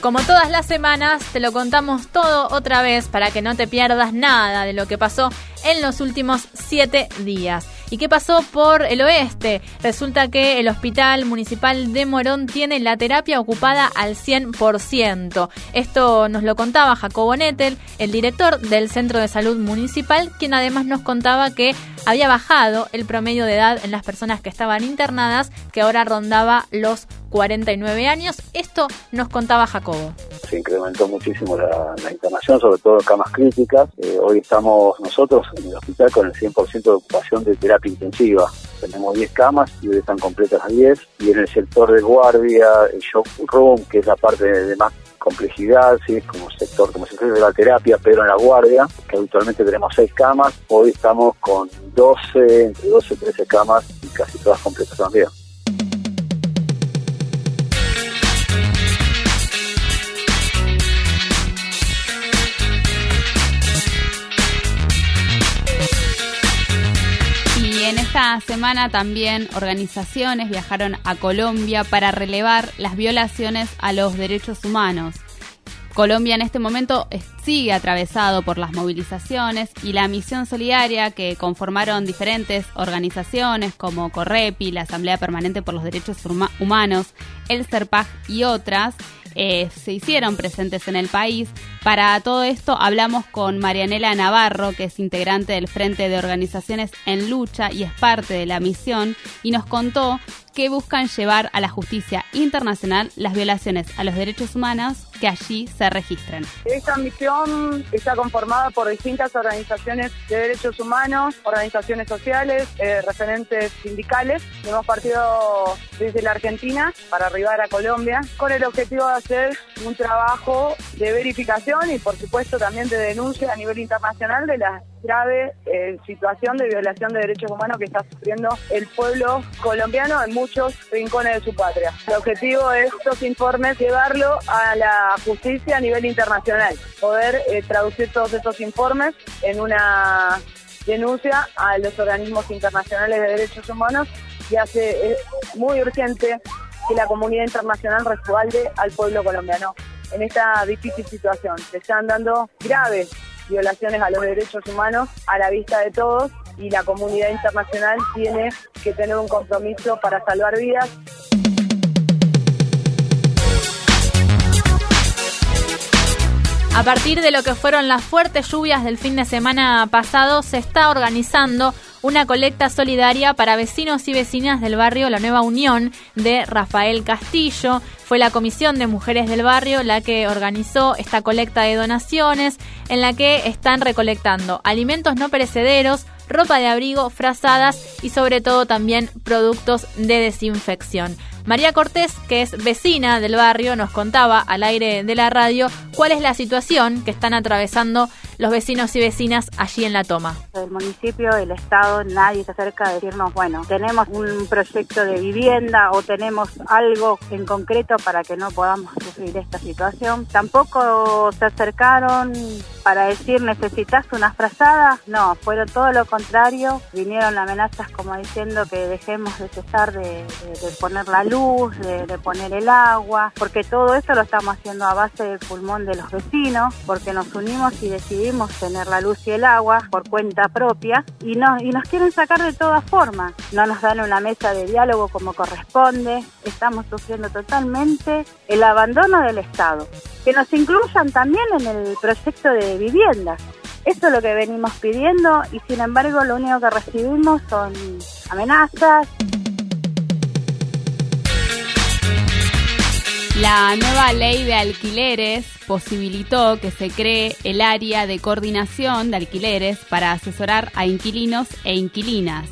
Como todas las semanas, te lo contamos todo otra vez para que no te pierdas nada de lo que pasó en los últimos siete días. ¿Y qué pasó por el oeste? Resulta que el Hospital Municipal de Morón tiene la terapia ocupada al 100%. Esto nos lo contaba Jacobo Nettel, el director del Centro de Salud Municipal, quien además nos contaba que había bajado el promedio de edad en las personas que estaban internadas, que ahora rondaba los 49 años. Esto nos contaba Jacobo. Se incrementó muchísimo la, internación, sobre todo camas críticas. Eh, hoy estamos nosotros en el hospital con el 100% de ocupación de terapia intensiva. Tenemos 10 camas y hoy están completas las 10. Y en el sector de guardia, el shock room, que es la parte de más complejidad, ¿sí? como sector, como sector de la terapia, pero en la guardia, que habitualmente tenemos 6 camas, hoy estamos con 12, entre 12 y 13 camas y casi todas completas también. Esta semana también organizaciones viajaron a Colombia para relevar las violaciones a los derechos humanos. Colombia en este momento sigue atravesado por las movilizaciones y la misión solidaria que conformaron diferentes organizaciones como Correpi, la Asamblea Permanente por los Derechos Humanos, el CERPAG y otras eh, se hicieron presentes en el país. Para todo esto hablamos con Marianela Navarro, que es integrante del Frente de Organizaciones en Lucha y es parte de la misión, y nos contó que buscan llevar a la justicia internacional las violaciones a los derechos humanos que allí se registran. Esta misión está conformada por distintas organizaciones de derechos humanos, organizaciones sociales, eh, referentes sindicales. Hemos partido desde la Argentina para arribar a Colombia con el objetivo de hacer un trabajo de verificación y por supuesto también de denuncia a nivel internacional de la grave eh, situación de violación de derechos humanos que está sufriendo el pueblo colombiano en muchos rincones de su patria. El objetivo de estos informes llevarlo a la justicia a nivel internacional, poder eh, traducir todos estos informes en una denuncia a los organismos internacionales de derechos humanos y hace muy urgente que la comunidad internacional respalde al pueblo colombiano en esta difícil situación. Se están dando graves violaciones a los derechos humanos a la vista de todos y la comunidad internacional tiene que tener un compromiso para salvar vidas. A partir de lo que fueron las fuertes lluvias del fin de semana pasado, se está organizando una colecta solidaria para vecinos y vecinas del barrio La Nueva Unión de Rafael Castillo. Fue la Comisión de Mujeres del Barrio la que organizó esta colecta de donaciones en la que están recolectando alimentos no perecederos, ropa de abrigo, frazadas y sobre todo también productos de desinfección. María Cortés, que es vecina del barrio, nos contaba al aire de la radio cuál es la situación que están atravesando los vecinos y vecinas allí en la toma. El municipio, el Estado, nadie se acerca a decirnos, bueno, tenemos un proyecto de vivienda o tenemos algo en concreto para que no podamos sufrir esta situación. Tampoco se acercaron para decir necesitas una frazada, no, fueron todo lo contrario, vinieron amenazas como diciendo que dejemos de cesar de, poner la luz, de, poner el agua, porque todo eso lo estamos haciendo a base del pulmón de los vecinos, porque nos unimos y decidimos tener la luz y el agua por cuenta propia y, no, y nos quieren sacar de todas formas. No nos dan una mesa de diálogo como corresponde. Estamos sufriendo totalmente el abandono del Estado. Que nos incluyan también en el proyecto de vivienda. Eso es lo que venimos pidiendo y sin embargo lo único que recibimos son amenazas. La nueva ley de alquileres posibilitó que se cree el área de coordinación de alquileres para asesorar a inquilinos e inquilinas.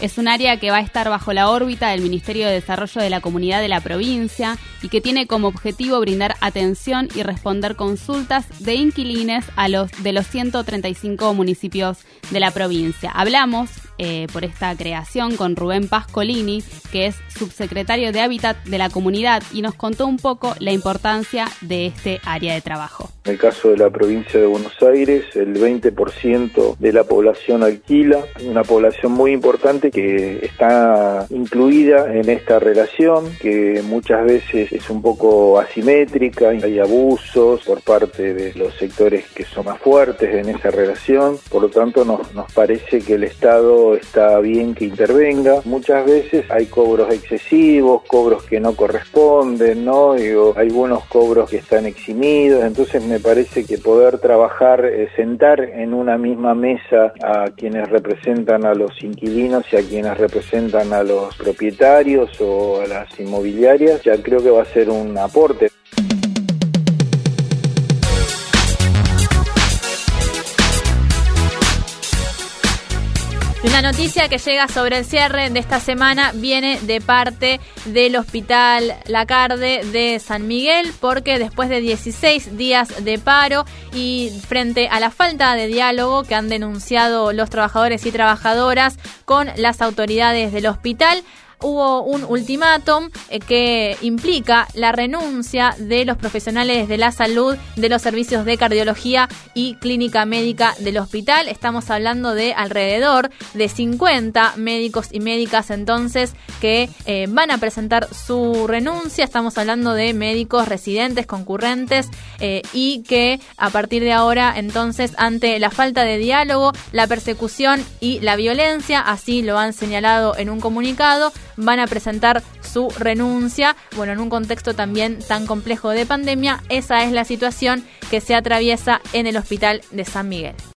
Es un área que va a estar bajo la órbita del Ministerio de Desarrollo de la Comunidad de la provincia y que tiene como objetivo brindar atención y responder consultas de inquilines a los de los 135 municipios de la provincia. Hablamos eh, por esta creación con Rubén Pascolini, que es subsecretario de Hábitat de la comunidad, y nos contó un poco la importancia de este área de trabajo. En el caso de la provincia de Buenos Aires, el 20% de la población alquila, una población muy importante que está incluida en esta relación, que muchas veces es un poco asimétrica, hay abusos por parte de los sectores que son más fuertes en esa relación, por lo tanto nos, nos parece que el Estado está bien que intervenga. Muchas veces hay cobros excesivos, cobros que no corresponden, ¿no? Digo, algunos cobros que están eximidos, entonces me parece que poder trabajar, eh, sentar en una misma mesa a quienes representan a los inquilinos y a quienes representan a los propietarios o a las inmobiliarias, ya creo que va a ser un aporte. Una noticia que llega sobre el cierre de esta semana viene de parte del Hospital Lacarde de San Miguel, porque después de 16 días de paro y frente a la falta de diálogo que han denunciado los trabajadores y trabajadoras con las autoridades del hospital, hubo un ultimátum eh, que implica la renuncia de los profesionales de la salud de los servicios de cardiología y clínica médica del hospital. Estamos hablando de alrededor de 50 médicos y médicas entonces que eh, van a presentar su renuncia. Estamos hablando de médicos residentes, concurrentes eh, y que a partir de ahora entonces ante la falta de diálogo, la persecución y la violencia, así lo han señalado en un comunicado, van a presentar su renuncia. Bueno, en un contexto también tan complejo de pandemia, esa es la situación que se atraviesa en el hospital de San Miguel.